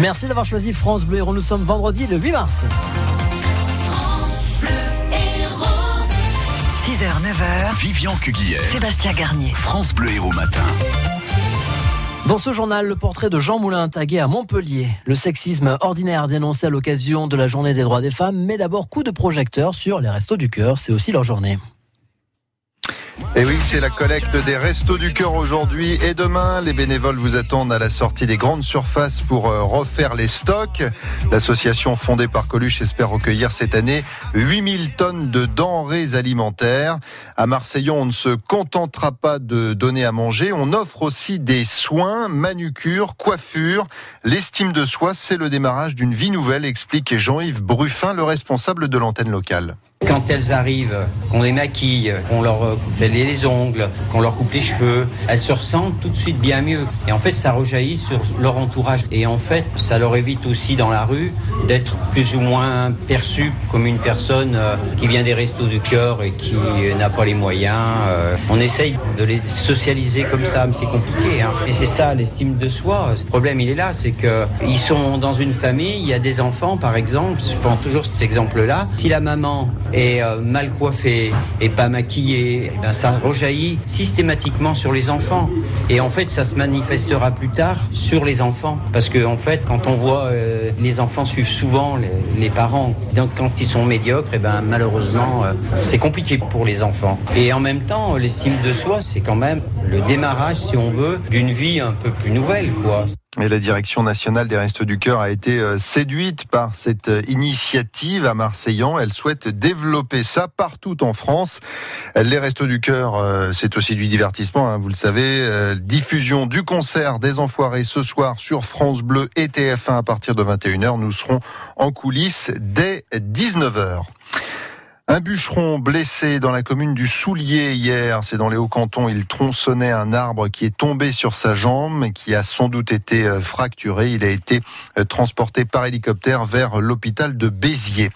Merci d'avoir choisi France Bleu Héros. Nous sommes vendredi le 8 mars. 6h, 9h. Vivian Cuguière. Sébastien Garnier. France Bleu Héros Matin. Dans ce journal, le portrait de Jean Moulin tagué à Montpellier. Le sexisme ordinaire dénoncé à l'occasion de la journée des droits des femmes, mais d'abord coup de projecteur sur les restos du cœur. C'est aussi leur journée. Et oui, c'est la collecte des Restos du Cœur aujourd'hui et demain. Les bénévoles vous attendent à la sortie des grandes surfaces pour euh, refaire les stocks. L'association fondée par Coluche espère recueillir cette année 8000 tonnes de denrées alimentaires. À Marseillon, on ne se contentera pas de donner à manger. On offre aussi des soins, manucure, coiffure. L'estime de soi, c'est le démarrage d'une vie nouvelle, explique Jean-Yves Bruffin, le responsable de l'antenne locale. Quand elles arrivent, qu'on les maquille, qu'on leur coupe les ongles, qu'on leur coupe les cheveux, elles se ressentent tout de suite bien mieux. Et en fait, ça rejaillit sur leur entourage. Et en fait, ça leur évite aussi dans la rue d'être plus ou moins perçu comme une personne euh, qui vient des restos du cœur et qui n'a pas les moyens. Euh. On essaye de les socialiser comme ça, mais c'est compliqué. Hein. Et c'est ça, l'estime de soi. Ce problème, il est là, c'est qu'ils sont dans une famille, il y a des enfants, par exemple. Je prends toujours cet exemple-là. Si la maman est euh, mal coiffé et pas maquillé, eh ben ça rejaillit systématiquement sur les enfants. Et en fait, ça se manifestera plus tard sur les enfants. Parce que en fait, quand on voit euh, les enfants suivent souvent les, parents, donc quand ils sont médiocres, et ben malheureusement, euh, c'est compliqué pour les enfants. Et en même temps, l'estime de soi, c'est quand même le démarrage, si on veut, d'une vie un peu plus nouvelle, quoi. Et la direction nationale des Restos du Cœur a été euh, séduite par cette euh, initiative à Marseillan. Elle souhaite développer ça partout en France. Les Restos du Cœur, euh, c'est aussi du divertissement, hein, vous le savez. Diffusion du concert des Enfoirés ce soir sur France Bleu et TF1 à partir de 21h. Nous serons en coulisses dès 19h. Un bûcheron blessé dans la commune du Soulier hier, c'est dans les Hauts-Cantons, il tronçonnait un arbre qui est tombé sur sa jambe et qui a sans doute été euh, fracturé. Il a été euh, transporté par hélicoptère vers l'hôpital de Béziers.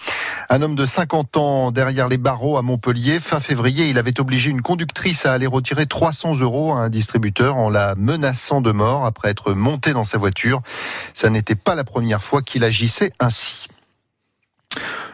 Un homme de 50 ans derrière les barreaux à Montpellier, fin février, il avait obligé une conductrice à aller retirer 300 euros à un distributeur en la menaçant de mort après être monté dans sa voiture. Ça n'était pas la première fois qu'il agissait ainsi.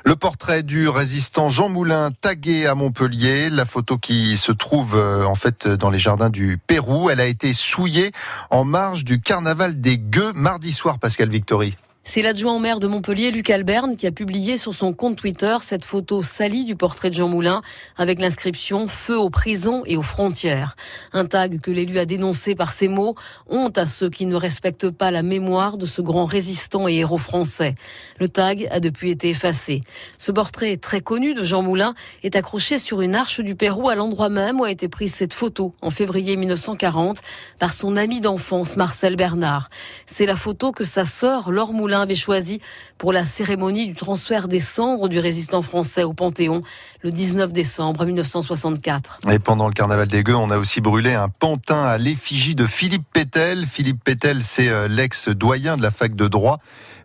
Le portrait du résistant Jean Moulin tagué à Montpellier, la photo qui se trouve euh, en fait dans les jardins du Pérou, elle a été souillée en marge du carnaval des Gueux mardi soir, Pascal Victory. C'est l'adjoint au maire de Montpellier, Luc Alberne, qui a publié sur son compte Twitter cette photo salie du portrait de Jean Moulin avec l'inscription Feu aux prisons et aux frontières. Un tag que l'élu a dénoncé par ces mots Honte à ceux qui ne respectent pas la mémoire de ce grand résistant et héros français. Le tag a depuis été effacé. Ce portrait très connu de Jean Moulin est accroché sur une arche du Pérou à l'endroit même où a été prise cette photo en février 1940 par son ami d'enfance Marcel Bernard. C'est la photo que sa sœur Laure Moulin avait choisi pour la cérémonie du transfert des cendres du résistant français au Panthéon le 19 décembre 1964. Et pendant le carnaval des Gueux, on a aussi brûlé un pantin à l'effigie de Philippe Pétel. Philippe Pétel, c'est euh, l'ex-doyen de la fac de droit,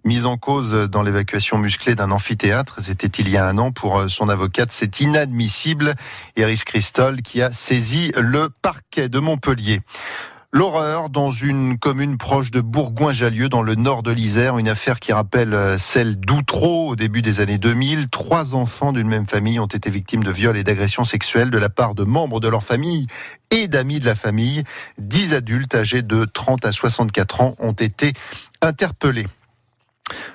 mis en cause dans l'évacuation musclée d'un amphithéâtre. C'était il y a un an pour euh, son avocate. C'est inadmissible. Iris Christol qui a saisi le parquet de Montpellier. L'horreur dans une commune proche de Bourgoin-Jallieu, dans le nord de l'Isère, une affaire qui rappelle euh, celle d'Outreau au début des années 2000. Trois enfants d'une même famille ont été victimes de viols et d'agressions sexuelles de la part de membres de leur famille et d'amis de la famille. Dix adultes âgés de 30 à 64 ans ont été interpellés.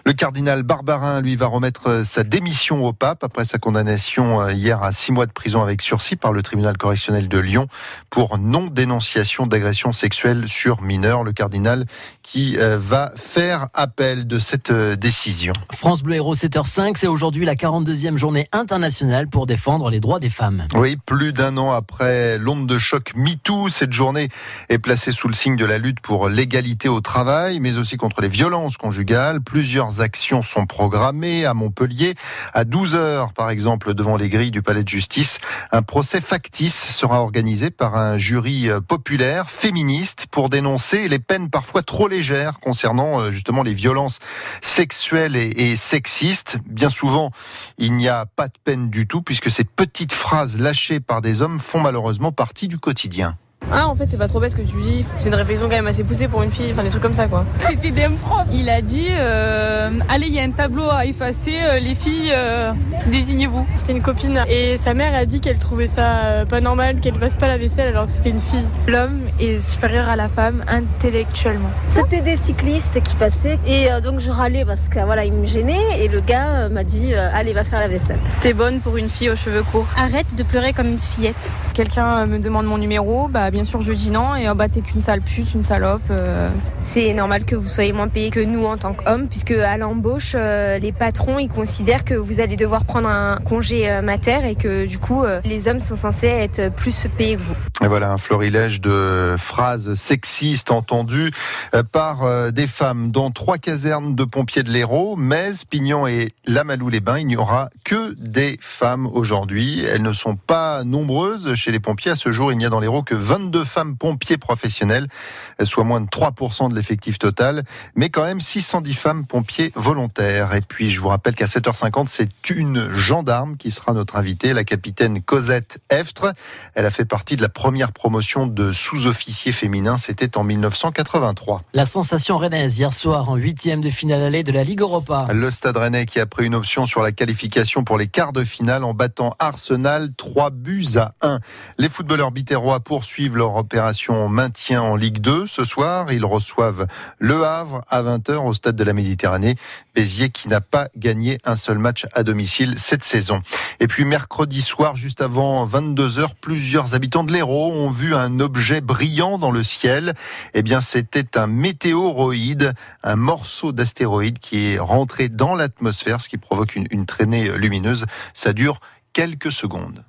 Le cardinal Barbarin, lui, va remettre euh, sa démission au pape après sa condamnation euh, hier à six mois de prison avec sursis par le tribunal correctionnel de Lyon pour non-dénonciation d'agression sexuelle sur mineurs. Le cardinal qui euh, va faire appel de cette décision. France Bleu Héros 7h05, c'est aujourd'hui la 42e journée internationale pour défendre les droits des femmes. Oui, plus d'un an après l'onde de choc MeToo, cette journée est placée sous le signe de la lutte pour l'égalité au travail, mais aussi contre les violences conjugales. Plusieurs actions sont programmées à Montpellier. À 12 heures, par exemple, devant les grilles du palais de justice, un procès factice sera organisé par un jury euh, populaire féministe pour dénoncer les peines parfois trop légères concernant euh, justement les violences sexuelles et, sexistes. Bien souvent, il n'y a pas de peine du tout puisque ces petites phrases lâchées par des hommes font malheureusement partie du quotidien. Ah, en fait, c'est pas trop bête ce que tu dis. C'est une réflexion quand même assez poussée pour une fille, enfin des trucs comme ça quoi. C'était d'un prof. Il a dit euh, Allez, il y a un tableau à effacer, euh, les filles, euh, désignez-vous. C'était une copine et sa mère a dit qu'elle trouvait ça pas normal, qu'elle fasse pas la vaisselle alors que c'était une fille. L'homme est supérieur à la femme intellectuellement. C'était des cyclistes qui passaient et euh, donc je râlais parce que voilà, il me gênait et le gars euh, m'a dit euh, allez va faire la vaisselle. T'es bonne pour une fille aux cheveux courts. Arrête de pleurer comme une fillette. Quelqu'un me demande mon numéro, bah bien sûr je dis non et oh, bah t'es qu'une sale pute, une salope. euh. C'est normal que vous soyez moins payé que nous en tant qu'hommes, puisque à l'embauche, euh, les patrons ils considèrent que vous allez devoir prendre un congé euh, mater et que du coup, euh, les hommes sont censés être plus payés que vous. Et voilà un florilège de phrases sexistes entendues euh, par des femmes dans trois casernes de pompiers de l'Hérault, Metz, Pignon et Lamalou-les-Bains. Il n'y aura que des femmes aujourd'hui. Elles ne sont pas nombreuses chez les pompiers. À ce jour, il n'y a dans l'Hérault que 22 femmes pompiers professionnelles, soit moins de 3% de l'effectif total, mais quand même 610 femmes pompiers volontaires. Et puis, je vous rappelle qu'à 7h50, c'est une gendarme qui sera notre invitée, la capitaine Cosette Eftre. Elle a fait partie de la première promotion de sous-officiers féminins. C'était en 1983. La sensation rennaise hier soir en huitième de finale allée de la Ligue Europa. Le Stade Rennais qui a pris une option sur la qualification pour les quarts de finale en battant Arsenal 3 buts à 1. Les footballeurs bitérois poursuivent leur opération maintien en Ligue 2. Ce soir, ils reçoivent Le Havre à 20h au Stade de la Méditerranée. Béziers qui n'a pas gagné un seul match à domicile cette saison. Et puis mercredi soir, juste avant 22h, plusieurs habitants de l'Hérault ont vu un objet brillant dans le ciel. Eh bien, c'était un météoroïde, un morceau d'astéroïde qui est rentré dans l'atmosphère, ce qui provoque une, une traînée lumineuse. Ça dure quelques secondes.